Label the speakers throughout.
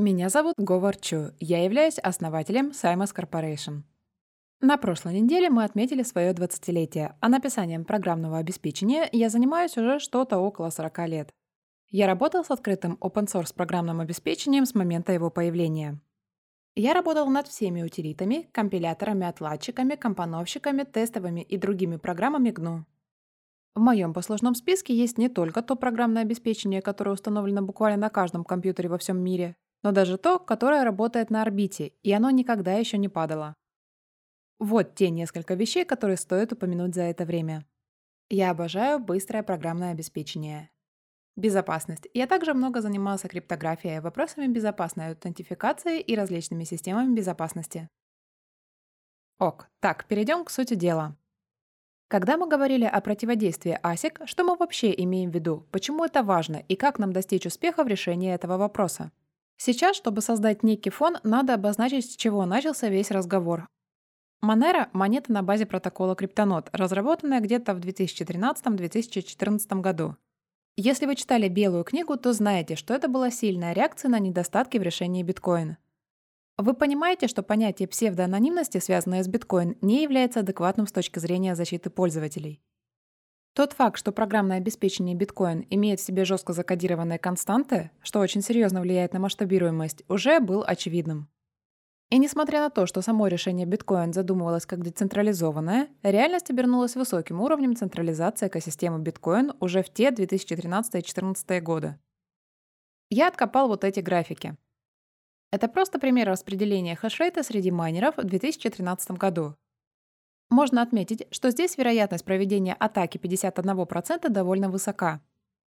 Speaker 1: Меня зовут Говар Чу. Я являюсь основателем Simos Corporation. На прошлой неделе мы отметили свое 20-летие, а написанием программного обеспечения я занимаюсь уже что-то около 40 лет. Я работал с открытым open-source программным обеспечением с момента его появления. Я работал над всеми утилитами, компиляторами, отладчиками, компоновщиками, тестовыми и другими программами GNU. В моем послужном списке есть не только то программное обеспечение, которое установлено буквально на каждом компьютере во всем мире, но даже то, которое работает на орбите, и оно никогда еще не падало. Вот те несколько вещей, которые стоит упомянуть за это время. Я обожаю быстрое программное обеспечение. Безопасность. Я также много занимался криптографией, вопросами безопасной аутентификации и различными системами безопасности. Ок, так, перейдем к сути дела. Когда мы говорили о противодействии ASIC, что мы вообще имеем в виду, почему это важно и как нам достичь успеха в решении этого вопроса? Сейчас, чтобы создать некий фон, надо обозначить, с чего начался весь разговор. Monero – монета на базе протокола Криптонот, разработанная где-то в 2013-2014 году. Если вы читали Белую книгу, то знаете, что это была сильная реакция на недостатки в решении биткоина. Вы понимаете, что понятие псевдоанонимности, связанное с биткоин, не является адекватным с точки зрения защиты пользователей. Тот факт, что программное обеспечение биткоин имеет в себе жестко закодированные константы, что очень серьезно влияет на масштабируемость, уже был очевидным. И несмотря на то, что само решение биткоин задумывалось как децентрализованное, реальность обернулась высоким уровнем централизации экосистемы биткоин уже в те 2013-2014 годы. Я откопал вот эти графики. Это просто пример распределения хешрейта среди майнеров в 2013 году. Можно отметить, что здесь вероятность проведения атаки 51% довольно высока.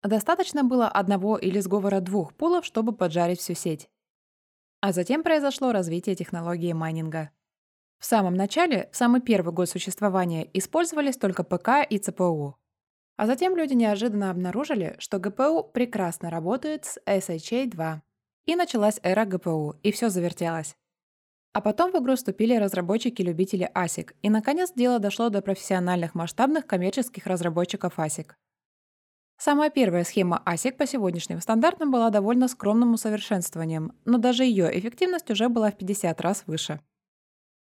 Speaker 1: Достаточно было одного или сговора двух пулов, чтобы поджарить всю сеть. А затем произошло развитие технологии майнинга. В самом начале, в самый первый год существования, использовались только ПК и ЦПУ. А затем люди неожиданно обнаружили, что ГПУ прекрасно работает с SHA-2. И началась эра ГПУ, и все завертелось. А потом в игру вступили разработчики-любители ASIC, и наконец дело дошло до профессиональных масштабных коммерческих разработчиков ASIC. Самая первая схема ASIC по сегодняшним стандартам была довольно скромным усовершенствованием, но даже ее эффективность уже была в 50 раз выше.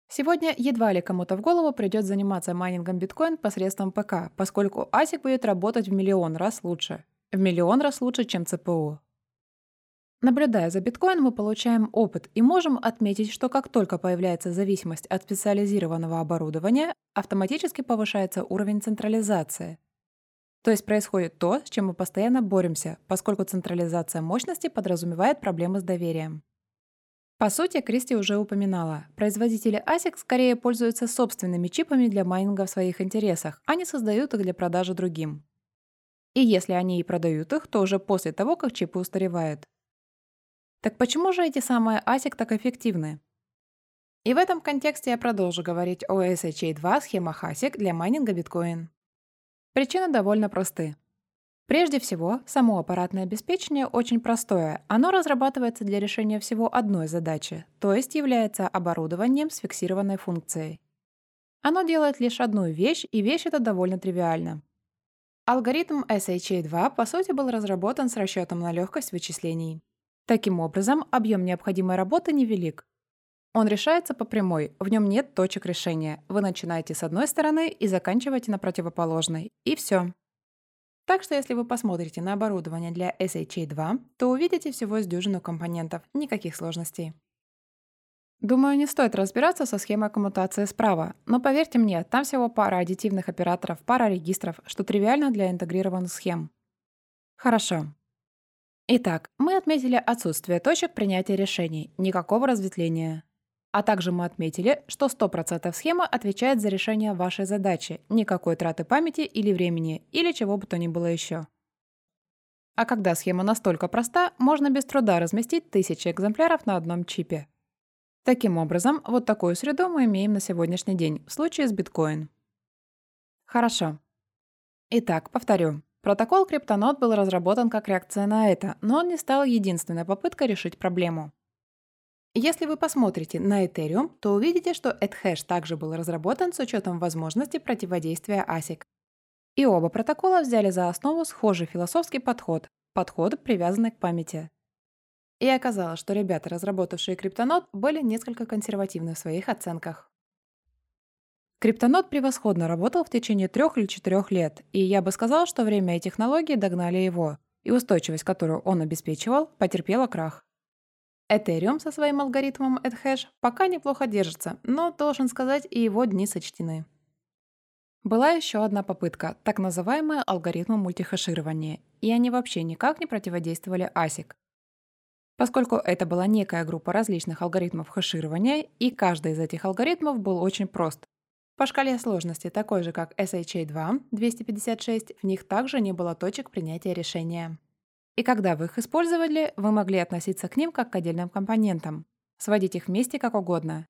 Speaker 1: Сегодня едва ли кому-то в голову придет заниматься майнингом биткоин посредством ПК, поскольку ASIC будет работать в миллион раз лучше. В миллион раз лучше, чем ЦПУ. Наблюдая за биткоин, мы получаем опыт и можем отметить, что как только появляется зависимость от специализированного оборудования, автоматически повышается уровень централизации, то есть происходит то, с чем мы постоянно боремся, поскольку централизация мощности подразумевает проблемы с доверием. По сути, Кристи уже упоминала, производители ASIC скорее пользуются собственными чипами для майнинга в своих интересах, а не создают их для продажи другим. И если они и продают их, то уже после того, как чипы устаревают. Так почему же эти самые ASIC так эффективны? И в этом контексте я продолжу говорить о SHA-2 схемах ASIC для майнинга биткоин. Причины довольно просты. Прежде всего, само аппаратное обеспечение очень простое. Оно разрабатывается для решения всего одной задачи, то есть является оборудованием с фиксированной функцией. Оно делает лишь одну вещь, и вещь эта довольно тривиальна. Алгоритм SHA-2 по сути был разработан с расчетом на легкость вычислений. Таким образом, объем необходимой работы невелик, он решается по прямой, в нем нет точек решения. Вы начинаете с одной стороны и заканчиваете на противоположной. И все. Так что если вы посмотрите на оборудование для SHA-2, то увидите всего с дюжину компонентов, никаких сложностей. Думаю, не стоит разбираться со схемой коммутации справа, но поверьте мне, там всего пара аддитивных операторов, пара регистров, что тривиально для интегрированных схем. Хорошо. Итак, мы отметили отсутствие точек принятия решений, никакого разветвления. А также мы отметили, что 100% схема отвечает за решение вашей задачи, никакой траты памяти или времени, или чего бы то ни было еще. А когда схема настолько проста, можно без труда разместить тысячи экземпляров на одном чипе. Таким образом, вот такую среду мы имеем на сегодняшний день в случае с биткоин. Хорошо. Итак, повторю. Протокол Криптонот был разработан как реакция на это, но он не стал единственной попыткой решить проблему. Если вы посмотрите на Ethereum, то увидите, что ETHash также был разработан с учетом возможности противодействия ASIC. И оба протокола взяли за основу схожий философский подход – подход, привязанный к памяти. И оказалось, что ребята, разработавшие криптонот, были несколько консервативны в своих оценках. Криптонот превосходно работал в течение трех или четырех лет, и я бы сказал, что время и технологии догнали его, и устойчивость, которую он обеспечивал, потерпела крах. Ethereum со своим алгоритмом AdHash пока неплохо держится, но, должен сказать, и его дни сочтены. Была еще одна попытка, так называемая алгоритмом мультихеширования, и они вообще никак не противодействовали ASIC. Поскольку это была некая группа различных алгоритмов хеширования, и каждый из этих алгоритмов был очень прост. По шкале сложности, такой же как SHA-2 256, в них также не было точек принятия решения. И когда вы их использовали, вы могли относиться к ним как к отдельным компонентам, сводить их вместе как угодно.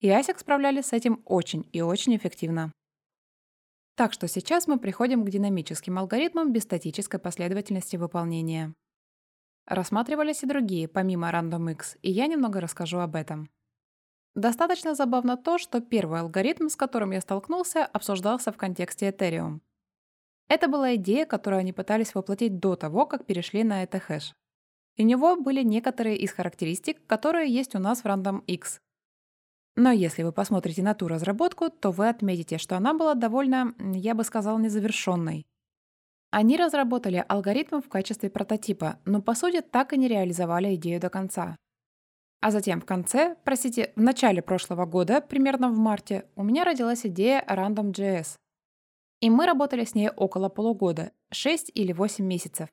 Speaker 1: И ASIC справлялись с этим очень и очень эффективно. Так что сейчас мы приходим к динамическим алгоритмам без статической последовательности выполнения. Рассматривались и другие, помимо RandomX, и я немного расскажу об этом. Достаточно забавно то, что первый алгоритм, с которым я столкнулся, обсуждался в контексте Ethereum. Это была идея, которую они пытались воплотить до того, как перешли на ETHash. У него были некоторые из характеристик, которые есть у нас в RandomX, но если вы посмотрите на ту разработку, то вы отметите, что она была довольно, я бы сказал, незавершенной. Они разработали алгоритм в качестве прототипа, но по сути так и не реализовали идею до конца. А затем в конце, простите, в начале прошлого года, примерно в марте, у меня родилась идея Random.js. И мы работали с ней около полугода, 6 или 8 месяцев,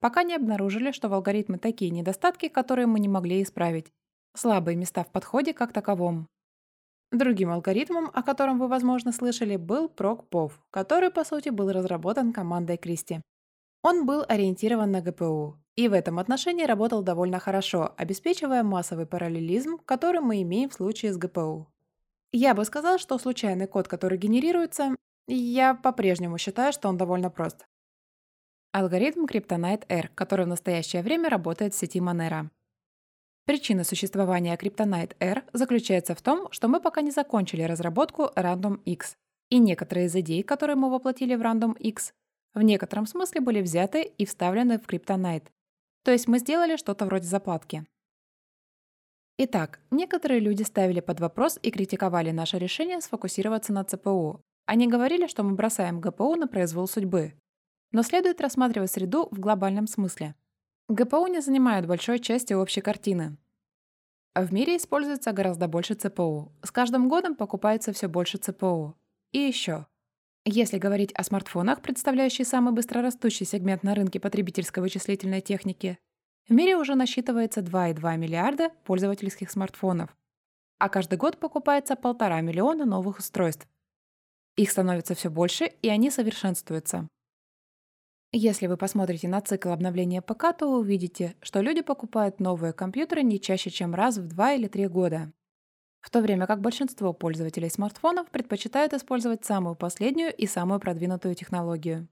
Speaker 1: пока не обнаружили, что в алгоритме такие недостатки, которые мы не могли исправить. Слабые места в подходе как таковом. Другим алгоритмом, о котором вы, возможно, слышали, был ProcPov, который, по сути, был разработан командой Кристи. Он был ориентирован на ГПУ и в этом отношении работал довольно хорошо, обеспечивая массовый параллелизм, который мы имеем в случае с ГПУ. Я бы сказал, что случайный код, который генерируется, я по-прежнему считаю, что он довольно прост. Алгоритм Kryptonite R, который в настоящее время работает в сети Monero. Причина существования Kryptonite R заключается в том, что мы пока не закончили разработку Random X, и некоторые из идей, которые мы воплотили в Random X, в некотором смысле были взяты и вставлены в Kryptonite. То есть мы сделали что-то вроде заплатки. Итак, некоторые люди ставили под вопрос и критиковали наше решение сфокусироваться на ЦПУ. Они говорили, что мы бросаем ГПУ на произвол судьбы. Но следует рассматривать среду в глобальном смысле. ГПУ не занимают большой части общей картины. В мире используется гораздо больше ЦПУ. С каждым годом покупается все больше ЦПУ. И еще. Если говорить о смартфонах, представляющих самый быстрорастущий сегмент на рынке потребительской вычислительной техники, в мире уже насчитывается 2,2 миллиарда пользовательских смартфонов, а каждый год покупается полтора миллиона новых устройств. Их становится все больше, и они совершенствуются. Если вы посмотрите на цикл обновления ПК, то увидите, что люди покупают новые компьютеры не чаще, чем раз в 2 или 3 года. В то время как большинство пользователей смартфонов предпочитают использовать самую последнюю и самую продвинутую технологию.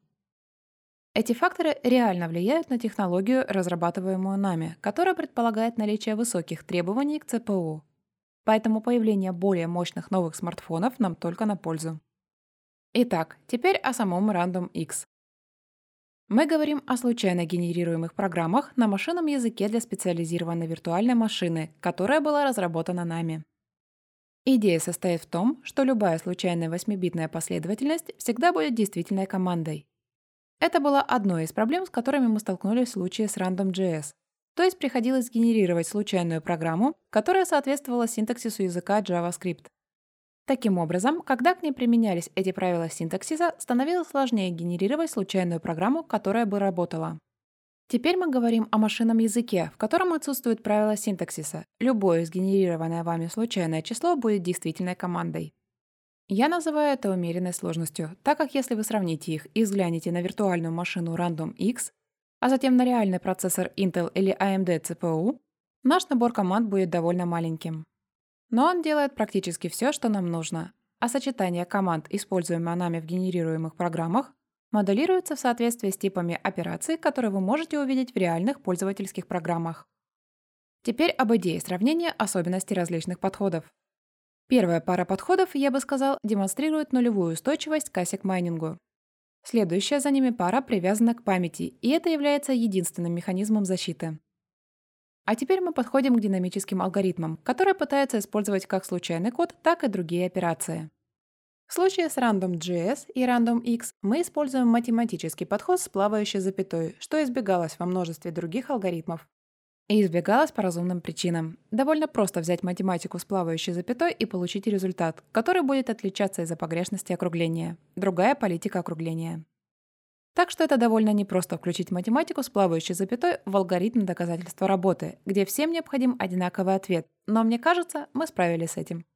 Speaker 1: Эти факторы реально влияют на технологию, разрабатываемую нами, которая предполагает наличие высоких требований к ЦПУ. Поэтому появление более мощных новых смартфонов нам только на пользу. Итак, теперь о самом Random X. Мы говорим о случайно генерируемых программах на машинном языке для специализированной виртуальной машины, которая была разработана нами. Идея состоит в том, что любая случайная 8-битная последовательность всегда будет действительной командой. Это была одной из проблем, с которыми мы столкнулись в случае с Random.js. То есть приходилось генерировать случайную программу, которая соответствовала синтаксису языка JavaScript. Таким образом, когда к ней применялись эти правила синтаксиса, становилось сложнее генерировать случайную программу, которая бы работала. Теперь мы говорим о машинном языке, в котором отсутствуют правила синтаксиса. Любое сгенерированное вами случайное число будет действительной командой. Я называю это умеренной сложностью, так как если вы сравните их и взглянете на виртуальную машину Random X, а затем на реальный процессор Intel или AMD CPU, наш набор команд будет довольно маленьким. Но он делает практически все, что нам нужно, а сочетание команд, используемых нами в генерируемых программах, моделируется в соответствии с типами операций, которые вы можете увидеть в реальных пользовательских программах. Теперь об идее сравнения особенностей различных подходов. Первая пара подходов, я бы сказал, демонстрирует нулевую устойчивость к ASIC-майнингу. Следующая за ними пара привязана к памяти, и это является единственным механизмом защиты. А теперь мы подходим к динамическим алгоритмам, которые пытаются использовать как случайный код, так и другие операции. В случае с Random.js и RandomX мы используем математический подход с плавающей запятой, что избегалось во множестве других алгоритмов. И избегалось по разумным причинам. Довольно просто взять математику с плавающей запятой и получить результат, который будет отличаться из-за погрешности округления. Другая политика округления. Так что это довольно непросто включить математику с плавающей запятой в алгоритм доказательства работы, где всем необходим одинаковый ответ. Но мне кажется, мы справились с этим.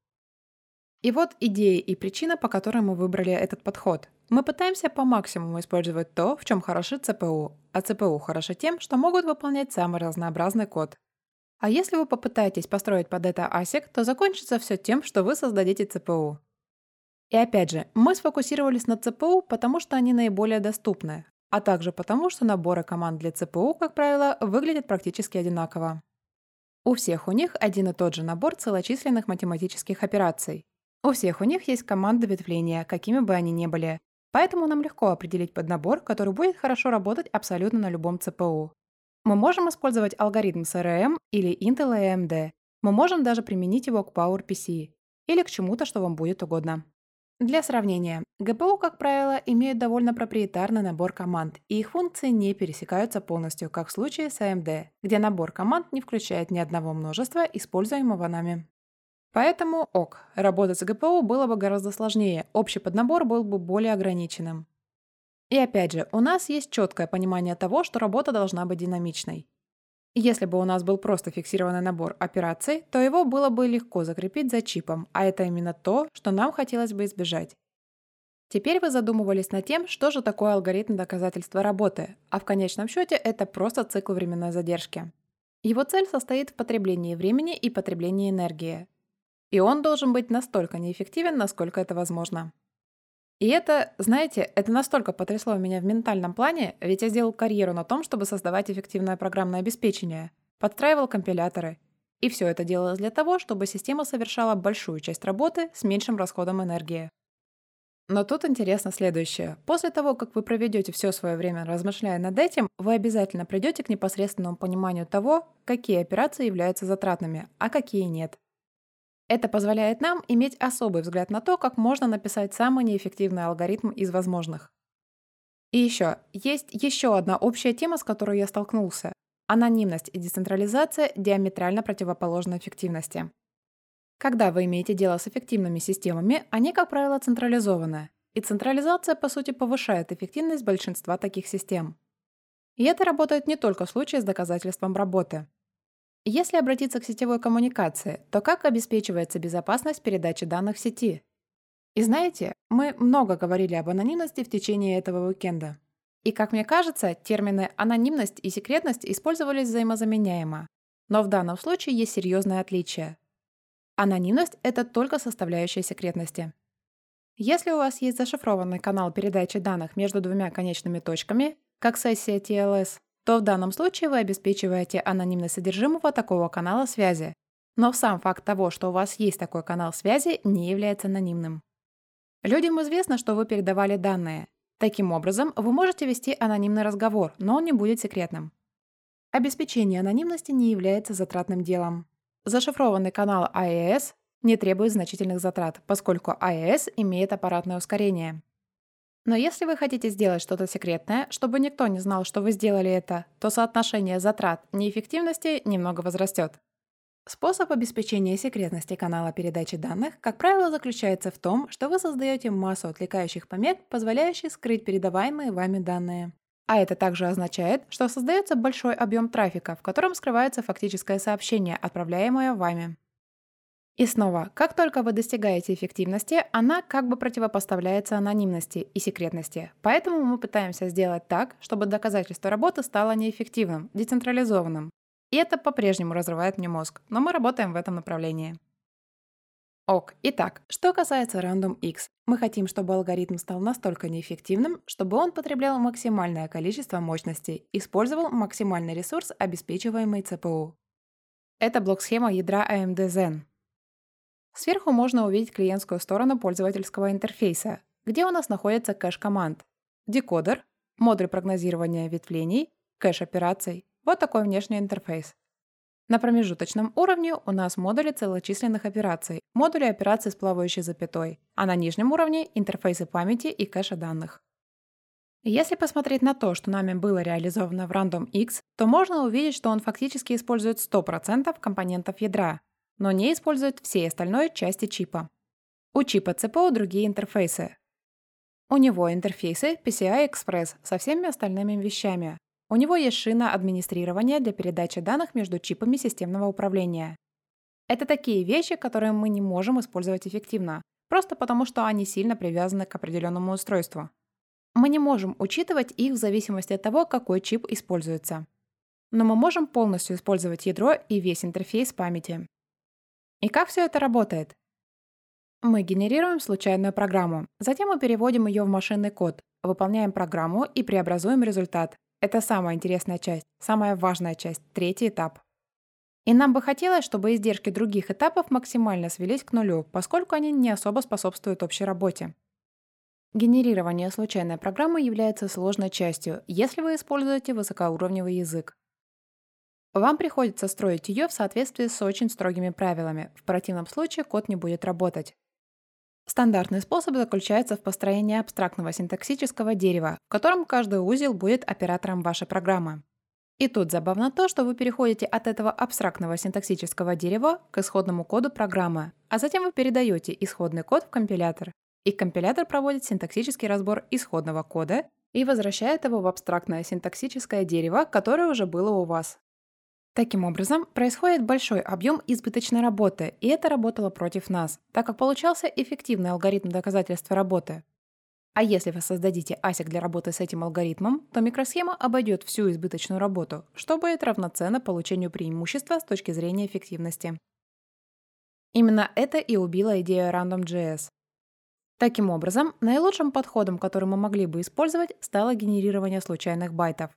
Speaker 1: И вот идея и причина, по которой мы выбрали этот подход. Мы пытаемся по максимуму использовать то, в чем хороши ЦПУ, а ЦПУ хороши тем, что могут выполнять самый разнообразный код. А если вы попытаетесь построить под это ASIC, то закончится все тем, что вы создадите ЦПУ. И опять же, мы сфокусировались на ЦПУ, потому что они наиболее доступны, а также потому, что наборы команд для ЦПУ, как правило, выглядят практически одинаково. У всех у них один и тот же набор целочисленных математических операций, у всех у них есть команды ветвления, какими бы они ни были. Поэтому нам легко определить поднабор, который будет хорошо работать абсолютно на любом ЦПУ. Мы можем использовать алгоритм CRM или Intel AMD. Мы можем даже применить его к PowerPC или к чему-то, что вам будет угодно. Для сравнения, GPU, как правило, имеют довольно проприетарный набор команд, и их функции не пересекаются полностью, как в случае с AMD, где набор команд не включает ни одного множества, используемого нами. Поэтому ок, работать с ГПУ было бы гораздо сложнее, общий поднабор был бы более ограниченным. И опять же, у нас есть четкое понимание того, что работа должна быть динамичной. Если бы у нас был просто фиксированный набор операций, то его было бы легко закрепить за чипом, а это именно то, что нам хотелось бы избежать. Теперь вы задумывались над тем, что же такое алгоритм доказательства работы, а в конечном счете это просто цикл временной задержки. Его цель состоит в потреблении времени и потреблении энергии. И он должен быть настолько неэффективен, насколько это возможно. И это, знаете, это настолько потрясло меня в ментальном плане, ведь я сделал карьеру на том, чтобы создавать эффективное программное обеспечение, подстраивал компиляторы. И все это делалось для того, чтобы система совершала большую часть работы с меньшим расходом энергии. Но тут интересно следующее. После того, как вы проведете все свое время размышляя над этим, вы обязательно придете к непосредственному пониманию того, какие операции являются затратными, а какие нет. Это позволяет нам иметь особый взгляд на то, как можно написать самый неэффективный алгоритм из возможных. И еще, есть еще одна общая тема, с которой я столкнулся. Анонимность и децентрализация диаметрально противоположны эффективности. Когда вы имеете дело с эффективными системами, они, как правило, централизованы. И централизация, по сути, повышает эффективность большинства таких систем. И это работает не только в случае с доказательством работы. Если обратиться к сетевой коммуникации, то как обеспечивается безопасность передачи данных в сети? И знаете, мы много говорили об анонимности в течение этого уикенда. И, как мне кажется, термины «анонимность» и «секретность» использовались взаимозаменяемо. Но в данном случае есть серьезное отличие. Анонимность – это только составляющая секретности. Если у вас есть зашифрованный канал передачи данных между двумя конечными точками, как сессия TLS, то в данном случае вы обеспечиваете анонимность содержимого такого канала связи. Но сам факт того, что у вас есть такой канал связи, не является анонимным. Людям известно, что вы передавали данные. Таким образом, вы можете вести анонимный разговор, но он не будет секретным. Обеспечение анонимности не является затратным делом. Зашифрованный канал AES не требует значительных затрат, поскольку AES имеет аппаратное ускорение. Но если вы хотите сделать что-то секретное, чтобы никто не знал, что вы сделали это, то соотношение затрат неэффективности немного возрастет. Способ обеспечения секретности канала передачи данных, как правило, заключается в том, что вы создаете массу отвлекающих помех, позволяющих скрыть передаваемые вами данные. А это также означает, что создается большой объем трафика, в котором скрывается фактическое сообщение, отправляемое вами. И снова, как только вы достигаете эффективности, она как бы противопоставляется анонимности и секретности. Поэтому мы пытаемся сделать так, чтобы доказательство работы стало неэффективным, децентрализованным. И это по-прежнему разрывает мне мозг, но мы работаем в этом направлении. Ок. Итак, что касается Random X, мы хотим, чтобы алгоритм стал настолько неэффективным, чтобы он потреблял максимальное количество мощности, использовал максимальный ресурс, обеспечиваемый ЦПУ. Это блок-схема ядра AMD Zen. Сверху можно увидеть клиентскую сторону пользовательского интерфейса, где у нас находится кэш команд, декодер, модуль прогнозирования ветвлений, кэш операций. Вот такой внешний интерфейс. На промежуточном уровне у нас модули целочисленных операций, модули операций с плавающей запятой, а на нижнем уровне интерфейсы памяти и кэша данных. Если посмотреть на то, что нами было реализовано в Random X, то можно увидеть, что он фактически использует 100% компонентов ядра, но не использует все остальные части чипа. У чипа ЦПУ другие интерфейсы. У него интерфейсы PCI Express со всеми остальными вещами, у него есть шина администрирования для передачи данных между чипами системного управления. Это такие вещи, которые мы не можем использовать эффективно, просто потому что они сильно привязаны к определенному устройству. Мы не можем учитывать их в зависимости от того, какой чип используется. Но мы можем полностью использовать ядро и весь интерфейс памяти. И как все это работает? Мы генерируем случайную программу, затем мы переводим ее в машинный код, выполняем программу и преобразуем результат, это самая интересная часть, самая важная часть, третий этап. И нам бы хотелось, чтобы издержки других этапов максимально свелись к нулю, поскольку они не особо способствуют общей работе. Генерирование случайной программы является сложной частью, если вы используете высокоуровневый язык. Вам приходится строить ее в соответствии с очень строгими правилами, в противном случае код не будет работать. Стандартный способ заключается в построении абстрактного синтаксического дерева, в котором каждый узел будет оператором вашей программы. И тут забавно то, что вы переходите от этого абстрактного синтаксического дерева к исходному коду программы, а затем вы передаете исходный код в компилятор. И компилятор проводит синтаксический разбор исходного кода и возвращает его в абстрактное синтаксическое дерево, которое уже было у вас. Таким образом, происходит большой объем избыточной работы, и это работало против нас, так как получался эффективный алгоритм доказательства работы. А если вы создадите ASIC для работы с этим алгоритмом, то микросхема обойдет всю избыточную работу, что будет равноценно получению преимущества с точки зрения эффективности. Именно это и убило идею Random.js. Таким образом, наилучшим подходом, который мы могли бы использовать, стало генерирование случайных байтов.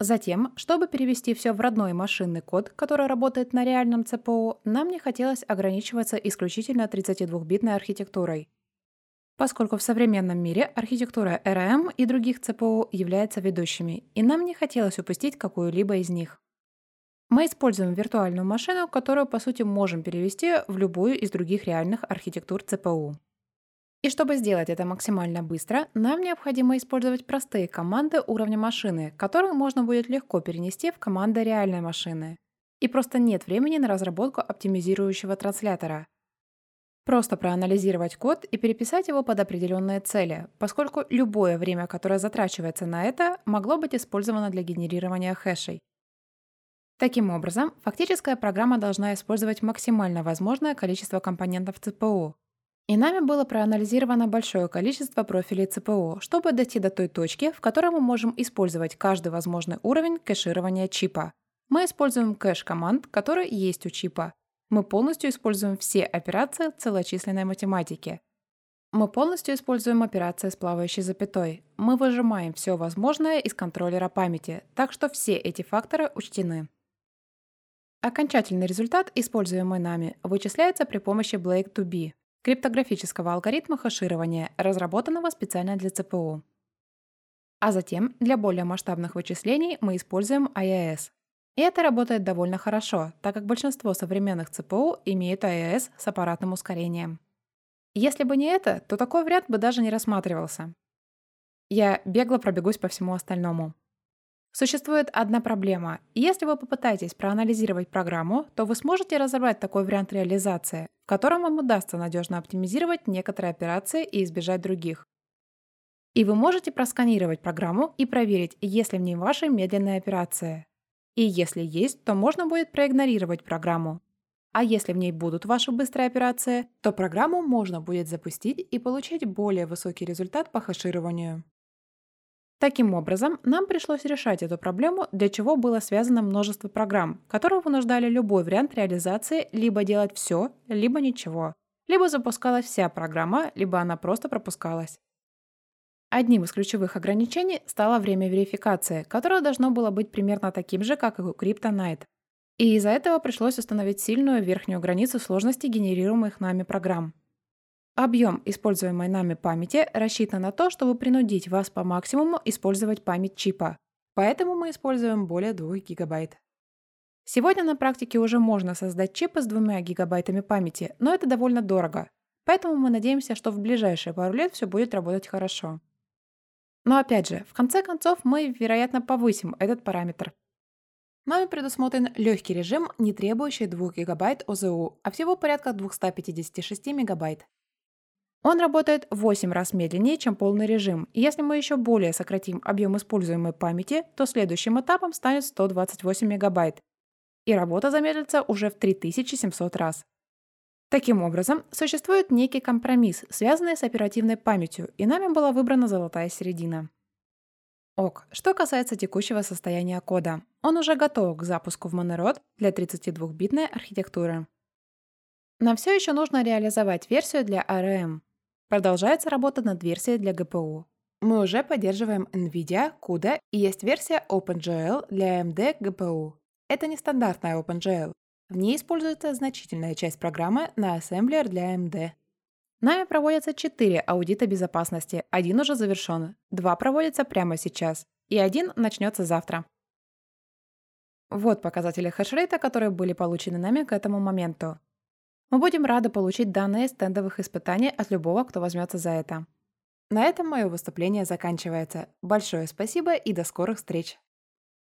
Speaker 1: Затем, чтобы перевести все в родной машинный код, который работает на реальном ЦПУ, нам не хотелось ограничиваться исключительно 32-битной архитектурой. Поскольку в современном мире архитектура RAM и других ЦПУ является ведущими, и нам не хотелось упустить какую-либо из них. Мы используем виртуальную машину, которую по сути можем перевести в любую из других реальных архитектур ЦПУ. Чтобы сделать это максимально быстро, нам необходимо использовать простые команды уровня машины, которые можно будет легко перенести в команды реальной машины. И просто нет времени на разработку оптимизирующего транслятора. Просто проанализировать код и переписать его под определенные цели, поскольку любое время, которое затрачивается на это, могло быть использовано для генерирования хэшей. Таким образом, фактическая программа должна использовать максимально возможное количество компонентов ЦПУ, и нами было проанализировано большое количество профилей ЦПО, чтобы дойти до той точки, в которой мы можем использовать каждый возможный уровень кэширования чипа. Мы используем кэш команд, которые есть у чипа. Мы полностью используем все операции целочисленной математики. Мы полностью используем операции с плавающей запятой. Мы выжимаем все возможное из контроллера памяти, так что все эти факторы учтены. Окончательный результат, используемый нами, вычисляется при помощи Blake2B, криптографического алгоритма хеширования, разработанного специально для ЦПУ. А затем для более масштабных вычислений мы используем IIS. И это работает довольно хорошо, так как большинство современных ЦПУ имеют IIS с аппаратным ускорением. Если бы не это, то такой вариант бы даже не рассматривался. Я бегло пробегусь по всему остальному. Существует одна проблема. Если вы попытаетесь проанализировать программу, то вы сможете разобрать такой вариант реализации, в котором вам удастся надежно оптимизировать некоторые операции и избежать других. И вы можете просканировать программу и проверить, есть ли в ней ваши медленные операции. И если есть, то можно будет проигнорировать программу. А если в ней будут ваши быстрые операции, то программу можно будет запустить и получить более высокий результат по хешированию. Таким образом, нам пришлось решать эту проблему, для чего было связано множество программ, которые вынуждали любой вариант реализации либо делать все, либо ничего. Либо запускалась вся программа, либо она просто пропускалась. Одним из ключевых ограничений стало время верификации, которое должно было быть примерно таким же, как и у Kryptonite. И из-за этого пришлось установить сильную верхнюю границу сложности генерируемых нами программ. Объем используемой нами памяти рассчитан на то, чтобы принудить вас по максимуму использовать память чипа. Поэтому мы используем более 2 гигабайт. Сегодня на практике уже можно создать чипы с двумя гигабайтами памяти, но это довольно дорого. Поэтому мы надеемся, что в ближайшие пару лет все будет работать хорошо. Но опять же, в конце концов мы, вероятно, повысим этот параметр. Нами предусмотрен легкий режим, не требующий 2 ГБ ОЗУ, а всего порядка 256 МБ. Он работает в 8 раз медленнее, чем полный режим, и если мы еще более сократим объем используемой памяти, то следующим этапом станет 128 МБ, и работа замедлится уже в 3700 раз. Таким образом, существует некий компромисс, связанный с оперативной памятью, и нами была выбрана золотая середина. Ок, что касается текущего состояния кода, он уже готов к запуску в монород для 32-битной архитектуры. Нам все еще нужно реализовать версию для ARM. Продолжается работа над версией для GPU. Мы уже поддерживаем NVIDIA, CUDA и есть версия OpenGL для AMD GPU. Это не стандартная OpenGL. В ней используется значительная часть программы на ассемблер для AMD. Нами проводятся 4 аудита безопасности, один уже завершен, два проводятся прямо сейчас, и один начнется завтра. Вот показатели хешрейта, которые были получены нами к этому моменту. Мы будем рады получить данные стендовых испытаний от любого, кто возьмется за это. На этом мое выступление заканчивается. Большое спасибо и до скорых встреч!